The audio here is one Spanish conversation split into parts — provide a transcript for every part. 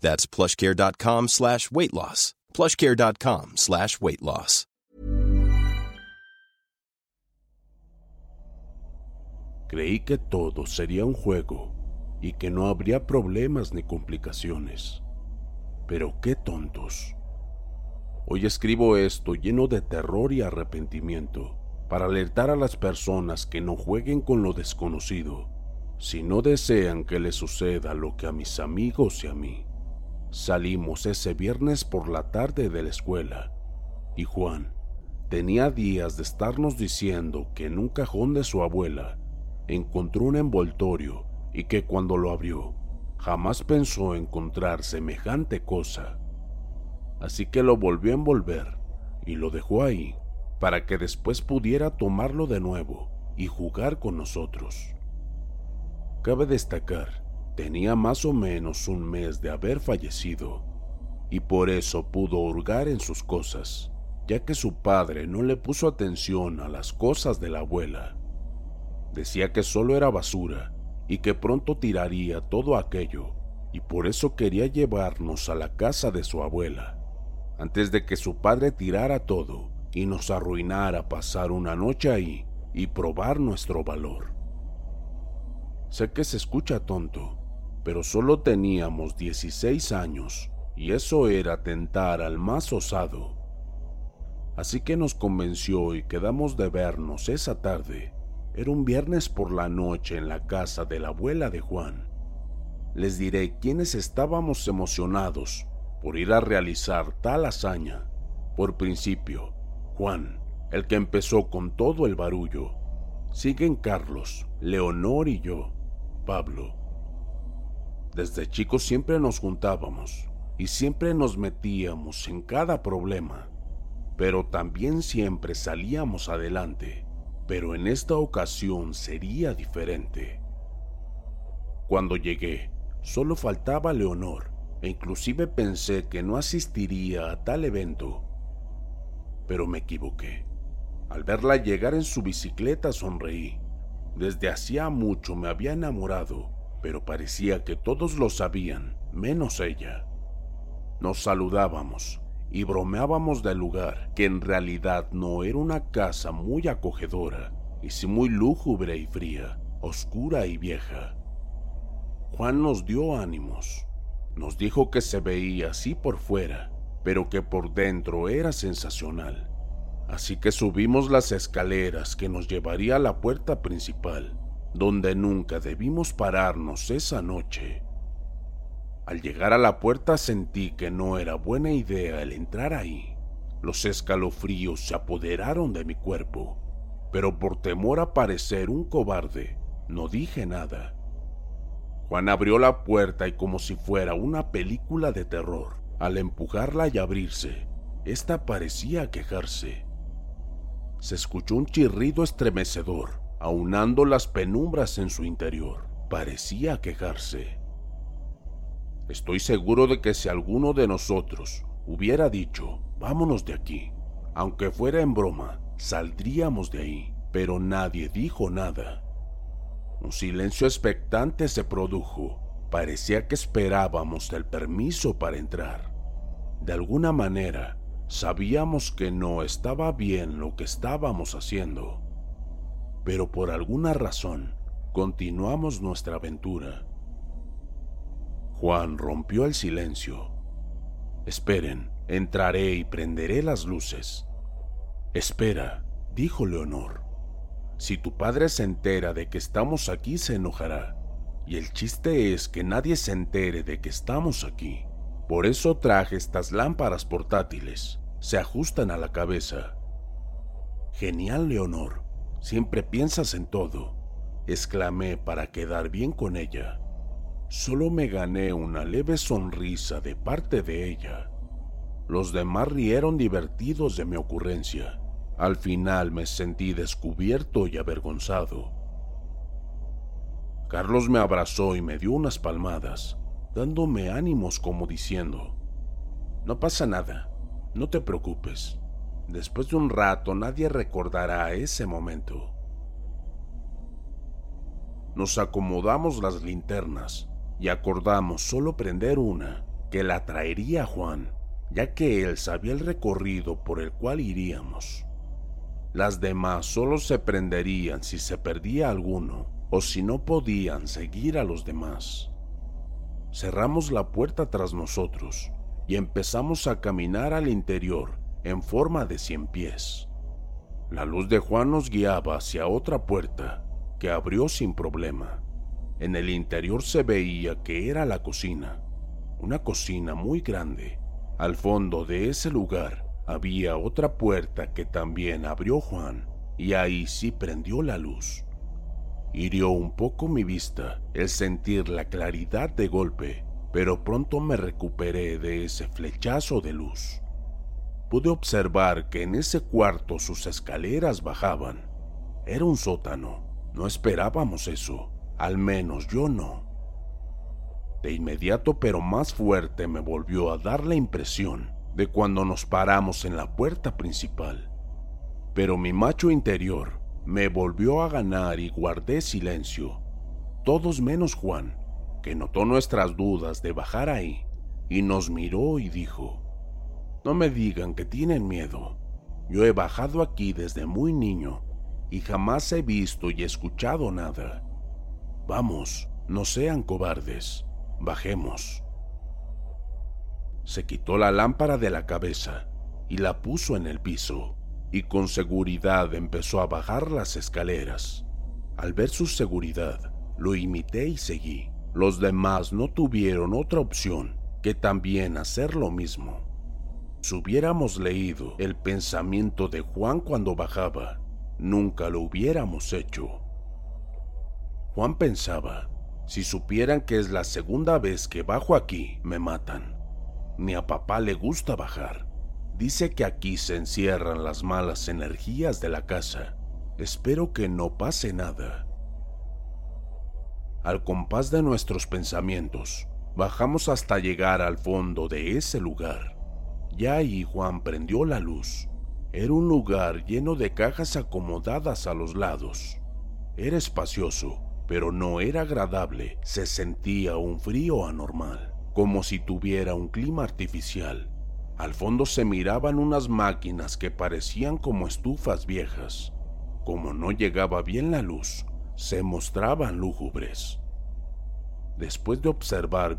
That's plushcare.com slash weight loss. plushcare.com slash weight loss. Creí que todo sería un juego y que no habría problemas ni complicaciones. Pero qué tontos. Hoy escribo esto lleno de terror y arrepentimiento para alertar a las personas que no jueguen con lo desconocido si no desean que les suceda lo que a mis amigos y a mí. Salimos ese viernes por la tarde de la escuela y Juan tenía días de estarnos diciendo que en un cajón de su abuela encontró un envoltorio y que cuando lo abrió jamás pensó encontrar semejante cosa. Así que lo volvió a envolver y lo dejó ahí para que después pudiera tomarlo de nuevo y jugar con nosotros. Cabe destacar, tenía más o menos un mes de haber fallecido y por eso pudo hurgar en sus cosas, ya que su padre no le puso atención a las cosas de la abuela. Decía que solo era basura y que pronto tiraría todo aquello, y por eso quería llevarnos a la casa de su abuela, antes de que su padre tirara todo y nos arruinara pasar una noche ahí y probar nuestro valor. Sé que se escucha tonto, pero solo teníamos 16 años y eso era tentar al más osado. Así que nos convenció y quedamos de vernos esa tarde. Era un viernes por la noche en la casa de la abuela de Juan. Les diré quiénes estábamos emocionados por ir a realizar tal hazaña. Por principio, Juan, el que empezó con todo el barullo. Siguen Carlos, Leonor y yo, Pablo. Desde chicos siempre nos juntábamos y siempre nos metíamos en cada problema, pero también siempre salíamos adelante. Pero en esta ocasión sería diferente. Cuando llegué, solo faltaba Leonor e inclusive pensé que no asistiría a tal evento. Pero me equivoqué. Al verla llegar en su bicicleta sonreí. Desde hacía mucho me había enamorado, pero parecía que todos lo sabían, menos ella. Nos saludábamos y bromeábamos del lugar, que en realidad no era una casa muy acogedora, y sí muy lúgubre y fría, oscura y vieja. Juan nos dio ánimos. Nos dijo que se veía así por fuera, pero que por dentro era sensacional. Así que subimos las escaleras que nos llevaría a la puerta principal, donde nunca debimos pararnos esa noche. Al llegar a la puerta sentí que no era buena idea el entrar ahí. Los escalofríos se apoderaron de mi cuerpo, pero por temor a parecer un cobarde, no dije nada. Juan abrió la puerta y como si fuera una película de terror, al empujarla y abrirse, ésta parecía quejarse. Se escuchó un chirrido estremecedor, aunando las penumbras en su interior. Parecía quejarse. Estoy seguro de que si alguno de nosotros hubiera dicho, vámonos de aquí, aunque fuera en broma, saldríamos de ahí, pero nadie dijo nada. Un silencio expectante se produjo. Parecía que esperábamos el permiso para entrar. De alguna manera, sabíamos que no estaba bien lo que estábamos haciendo. Pero por alguna razón, continuamos nuestra aventura. Juan rompió el silencio. Esperen, entraré y prenderé las luces. Espera, dijo Leonor. Si tu padre se entera de que estamos aquí, se enojará. Y el chiste es que nadie se entere de que estamos aquí. Por eso traje estas lámparas portátiles. Se ajustan a la cabeza. Genial, Leonor. Siempre piensas en todo. Exclamé para quedar bien con ella. Solo me gané una leve sonrisa de parte de ella. Los demás rieron divertidos de mi ocurrencia. Al final me sentí descubierto y avergonzado. Carlos me abrazó y me dio unas palmadas, dándome ánimos como diciendo, No pasa nada, no te preocupes. Después de un rato nadie recordará ese momento. Nos acomodamos las linternas y acordamos solo prender una, que la traería Juan, ya que él sabía el recorrido por el cual iríamos. Las demás solo se prenderían si se perdía alguno o si no podían seguir a los demás. Cerramos la puerta tras nosotros y empezamos a caminar al interior en forma de cien pies. La luz de Juan nos guiaba hacia otra puerta que abrió sin problema. En el interior se veía que era la cocina, una cocina muy grande. Al fondo de ese lugar había otra puerta que también abrió Juan, y ahí sí prendió la luz. Hirió un poco mi vista el sentir la claridad de golpe, pero pronto me recuperé de ese flechazo de luz. Pude observar que en ese cuarto sus escaleras bajaban. Era un sótano. No esperábamos eso. Al menos yo no. De inmediato pero más fuerte me volvió a dar la impresión de cuando nos paramos en la puerta principal. Pero mi macho interior me volvió a ganar y guardé silencio. Todos menos Juan, que notó nuestras dudas de bajar ahí, y nos miró y dijo, No me digan que tienen miedo. Yo he bajado aquí desde muy niño y jamás he visto y escuchado nada. Vamos, no sean cobardes, bajemos. Se quitó la lámpara de la cabeza y la puso en el piso, y con seguridad empezó a bajar las escaleras. Al ver su seguridad, lo imité y seguí. Los demás no tuvieron otra opción que también hacer lo mismo. Si hubiéramos leído el pensamiento de Juan cuando bajaba, nunca lo hubiéramos hecho. Juan pensaba, si supieran que es la segunda vez que bajo aquí, me matan. Ni a papá le gusta bajar. Dice que aquí se encierran las malas energías de la casa. Espero que no pase nada. Al compás de nuestros pensamientos, bajamos hasta llegar al fondo de ese lugar. Ya ahí Juan prendió la luz. Era un lugar lleno de cajas acomodadas a los lados. Era espacioso pero no era agradable, se sentía un frío anormal, como si tuviera un clima artificial. Al fondo se miraban unas máquinas que parecían como estufas viejas. Como no llegaba bien la luz, se mostraban lúgubres. Después de observar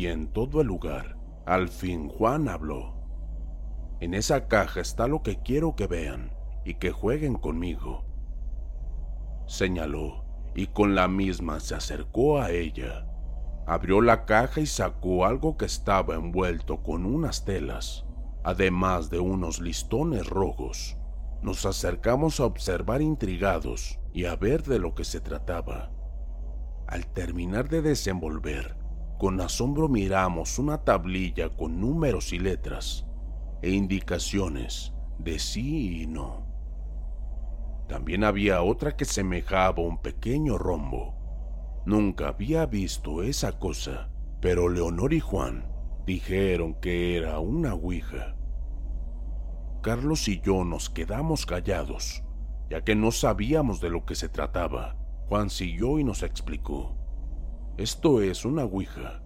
Y en todo el lugar, al fin Juan habló. En esa caja está lo que quiero que vean y que jueguen conmigo. Señaló y con la misma se acercó a ella. Abrió la caja y sacó algo que estaba envuelto con unas telas, además de unos listones rojos. Nos acercamos a observar intrigados y a ver de lo que se trataba. Al terminar de desenvolver, con asombro miramos una tablilla con números y letras e indicaciones de sí y no. También había otra que semejaba un pequeño rombo. Nunca había visto esa cosa, pero Leonor y Juan dijeron que era una ouija. Carlos y yo nos quedamos callados, ya que no sabíamos de lo que se trataba. Juan siguió y nos explicó. Esto es una ouija.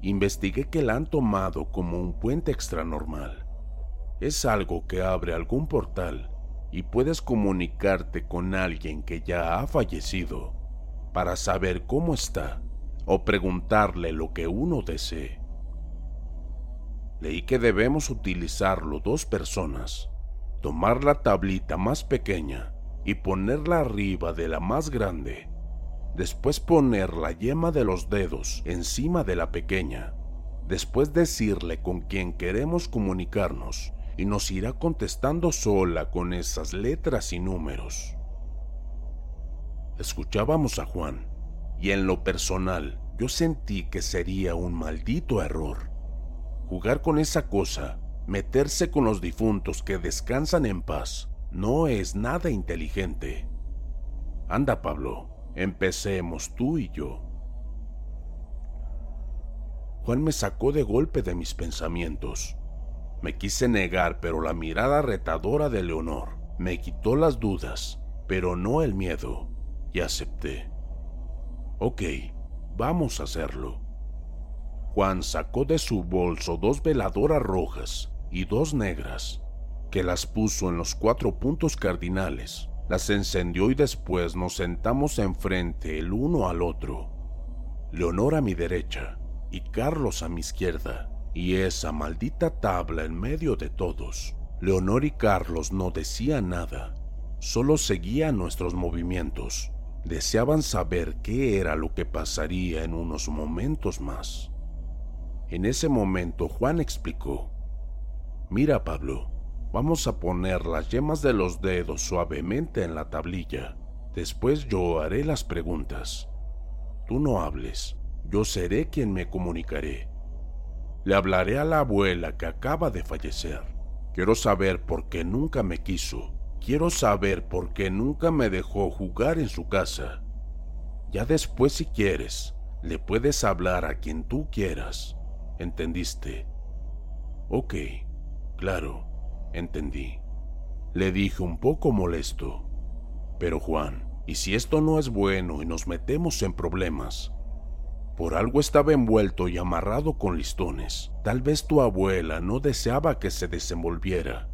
Investigué que la han tomado como un puente extranormal. Es algo que abre algún portal y puedes comunicarte con alguien que ya ha fallecido para saber cómo está o preguntarle lo que uno desee. Leí que debemos utilizarlo dos personas, tomar la tablita más pequeña y ponerla arriba de la más grande, después poner la yema de los dedos encima de la pequeña, después decirle con quién queremos comunicarnos y nos irá contestando sola con esas letras y números. Escuchábamos a Juan y en lo personal yo sentí que sería un maldito error. Jugar con esa cosa, meterse con los difuntos que descansan en paz, no es nada inteligente. Anda, Pablo, empecemos tú y yo. Juan me sacó de golpe de mis pensamientos me quise negar, pero la mirada retadora de Leonor me quitó las dudas, pero no el miedo, y acepté. Ok, vamos a hacerlo. Juan sacó de su bolso dos veladoras rojas y dos negras, que las puso en los cuatro puntos cardinales, las encendió y después nos sentamos enfrente el uno al otro. Leonor a mi derecha y Carlos a mi izquierda y esa maldita tabla en medio de todos. Leonor y Carlos no decían nada, solo seguían nuestros movimientos. Deseaban saber qué era lo que pasaría en unos momentos más. En ese momento Juan explicó, Mira Pablo, vamos a poner las yemas de los dedos suavemente en la tablilla. Después yo haré las preguntas. Tú no hables, yo seré quien me comunicaré. Le hablaré a la abuela que acaba de fallecer. Quiero saber por qué nunca me quiso. Quiero saber por qué nunca me dejó jugar en su casa. Ya después si quieres, le puedes hablar a quien tú quieras. ¿Entendiste? Ok, claro, entendí. Le dije un poco molesto. Pero Juan, ¿y si esto no es bueno y nos metemos en problemas? Por algo estaba envuelto y amarrado con listones. Tal vez tu abuela no deseaba que se desenvolviera.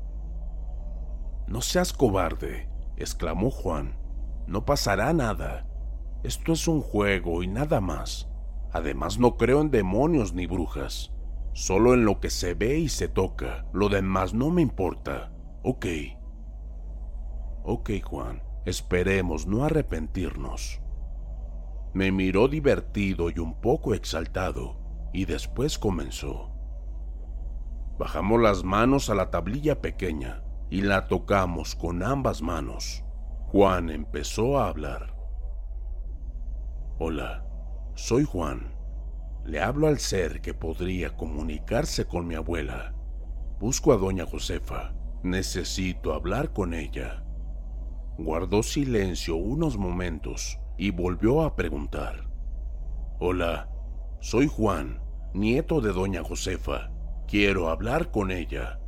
No seas cobarde, exclamó Juan. No pasará nada. Esto es un juego y nada más. Además no creo en demonios ni brujas. Solo en lo que se ve y se toca. Lo demás no me importa. Ok. Ok, Juan. Esperemos no arrepentirnos. Me miró divertido y un poco exaltado, y después comenzó. Bajamos las manos a la tablilla pequeña y la tocamos con ambas manos. Juan empezó a hablar. Hola, soy Juan. Le hablo al ser que podría comunicarse con mi abuela. Busco a doña Josefa. Necesito hablar con ella. Guardó silencio unos momentos y volvió a preguntar. Hola, soy Juan, nieto de doña Josefa. Quiero hablar con ella.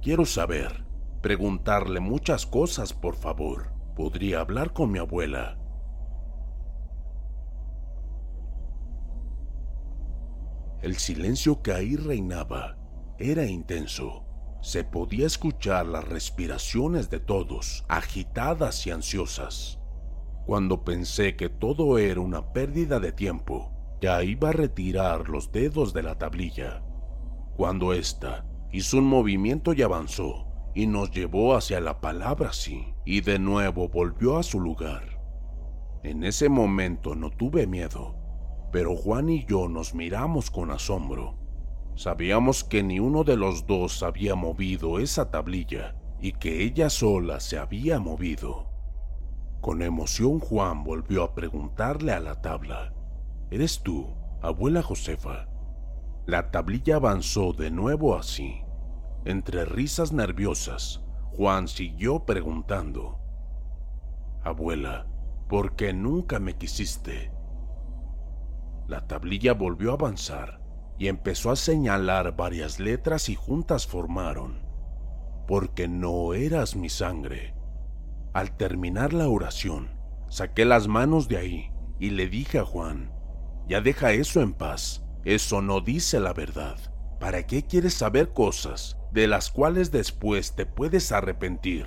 Quiero saber, preguntarle muchas cosas, por favor. ¿Podría hablar con mi abuela? El silencio que ahí reinaba era intenso. Se podía escuchar las respiraciones de todos, agitadas y ansiosas. Cuando pensé que todo era una pérdida de tiempo, ya iba a retirar los dedos de la tablilla, cuando ésta hizo un movimiento y avanzó, y nos llevó hacia la palabra sí, y de nuevo volvió a su lugar. En ese momento no tuve miedo, pero Juan y yo nos miramos con asombro. Sabíamos que ni uno de los dos había movido esa tablilla y que ella sola se había movido. Con emoción Juan volvió a preguntarle a la tabla, ¿Eres tú, abuela Josefa? La tablilla avanzó de nuevo así. Entre risas nerviosas, Juan siguió preguntando, Abuela, ¿por qué nunca me quisiste? La tablilla volvió a avanzar y empezó a señalar varias letras y juntas formaron, porque no eras mi sangre. Al terminar la oración, saqué las manos de ahí y le dije a Juan, ya deja eso en paz. Eso no dice la verdad. ¿Para qué quieres saber cosas de las cuales después te puedes arrepentir?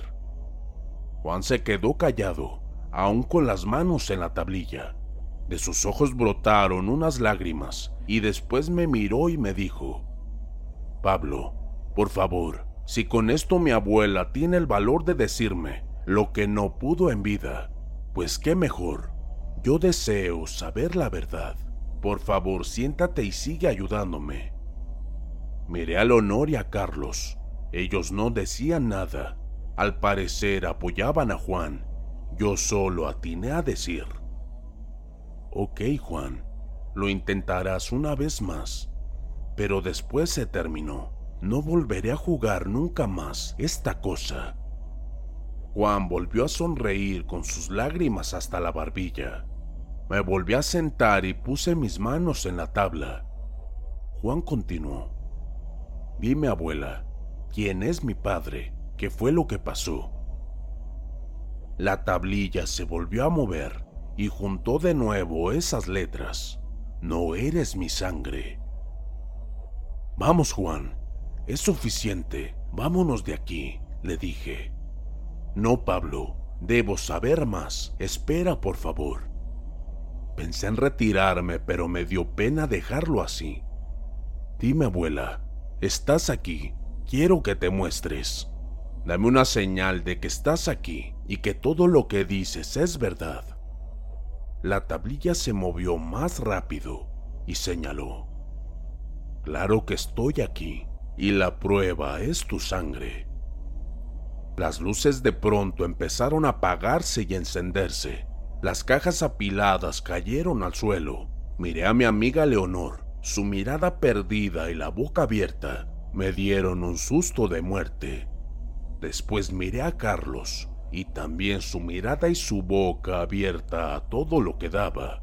Juan se quedó callado, aún con las manos en la tablilla. De sus ojos brotaron unas lágrimas y después me miró y me dijo, Pablo, por favor, si con esto mi abuela tiene el valor de decirme lo que no pudo en vida, pues qué mejor. Yo deseo saber la verdad. Por favor, siéntate y sigue ayudándome. Miré a Leonor y a Carlos. Ellos no decían nada. Al parecer apoyaban a Juan. Yo solo atiné a decir. Ok, Juan, lo intentarás una vez más. Pero después se terminó. No volveré a jugar nunca más esta cosa. Juan volvió a sonreír con sus lágrimas hasta la barbilla. Me volví a sentar y puse mis manos en la tabla. Juan continuó. Dime, abuela, ¿quién es mi padre? ¿Qué fue lo que pasó? La tablilla se volvió a mover y juntó de nuevo esas letras. No eres mi sangre. Vamos, Juan. Es suficiente. Vámonos de aquí, le dije. No, Pablo. Debo saber más. Espera, por favor. Pensé en retirarme, pero me dio pena dejarlo así. Dime, abuela, estás aquí. Quiero que te muestres. Dame una señal de que estás aquí y que todo lo que dices es verdad. La tablilla se movió más rápido y señaló. Claro que estoy aquí y la prueba es tu sangre. Las luces de pronto empezaron a apagarse y encenderse las cajas apiladas cayeron al suelo. Miré a mi amiga Leonor. Su mirada perdida y la boca abierta me dieron un susto de muerte. Después miré a Carlos y también su mirada y su boca abierta a todo lo que daba.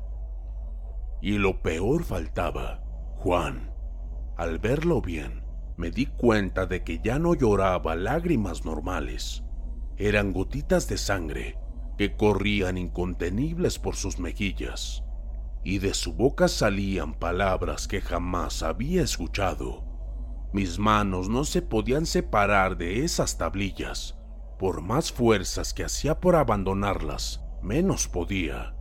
Y lo peor faltaba, Juan. Al verlo bien, me di cuenta de que ya no lloraba lágrimas normales. Eran gotitas de sangre que corrían incontenibles por sus mejillas, y de su boca salían palabras que jamás había escuchado. Mis manos no se podían separar de esas tablillas. Por más fuerzas que hacía por abandonarlas, menos podía.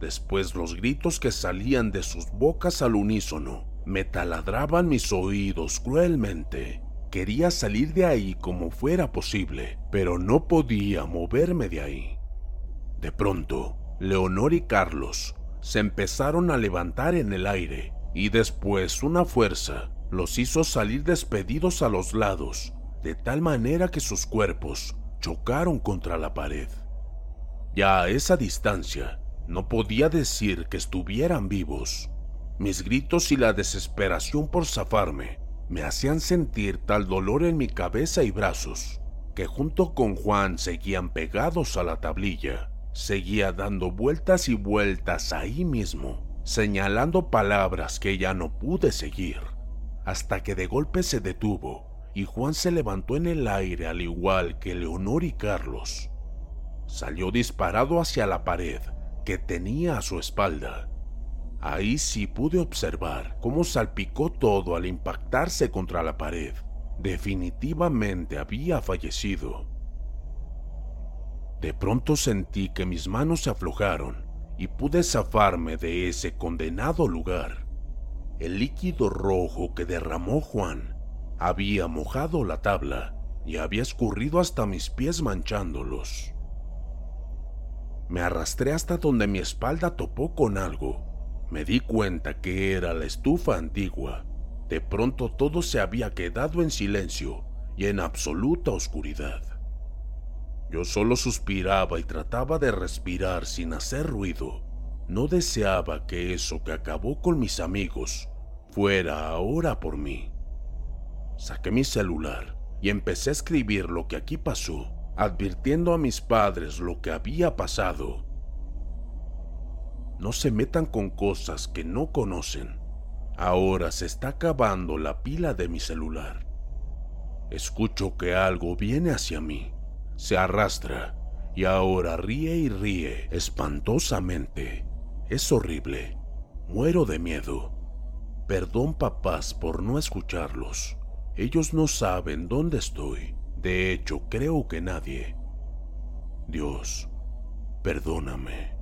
Después los gritos que salían de sus bocas al unísono me taladraban mis oídos cruelmente. Quería salir de ahí como fuera posible, pero no podía moverme de ahí. De pronto, Leonor y Carlos se empezaron a levantar en el aire y después una fuerza los hizo salir despedidos a los lados, de tal manera que sus cuerpos chocaron contra la pared. Ya a esa distancia, no podía decir que estuvieran vivos. Mis gritos y la desesperación por zafarme me hacían sentir tal dolor en mi cabeza y brazos, que junto con Juan seguían pegados a la tablilla. Seguía dando vueltas y vueltas ahí mismo, señalando palabras que ya no pude seguir, hasta que de golpe se detuvo y Juan se levantó en el aire al igual que Leonor y Carlos. Salió disparado hacia la pared que tenía a su espalda. Ahí sí pude observar cómo salpicó todo al impactarse contra la pared. Definitivamente había fallecido. De pronto sentí que mis manos se aflojaron y pude zafarme de ese condenado lugar. El líquido rojo que derramó Juan había mojado la tabla y había escurrido hasta mis pies manchándolos. Me arrastré hasta donde mi espalda topó con algo. Me di cuenta que era la estufa antigua. De pronto todo se había quedado en silencio y en absoluta oscuridad. Yo solo suspiraba y trataba de respirar sin hacer ruido. No deseaba que eso que acabó con mis amigos fuera ahora por mí. Saqué mi celular y empecé a escribir lo que aquí pasó, advirtiendo a mis padres lo que había pasado. No se metan con cosas que no conocen. Ahora se está acabando la pila de mi celular. Escucho que algo viene hacia mí, se arrastra y ahora ríe y ríe espantosamente. Es horrible. Muero de miedo. Perdón papás por no escucharlos. Ellos no saben dónde estoy. De hecho, creo que nadie. Dios, perdóname.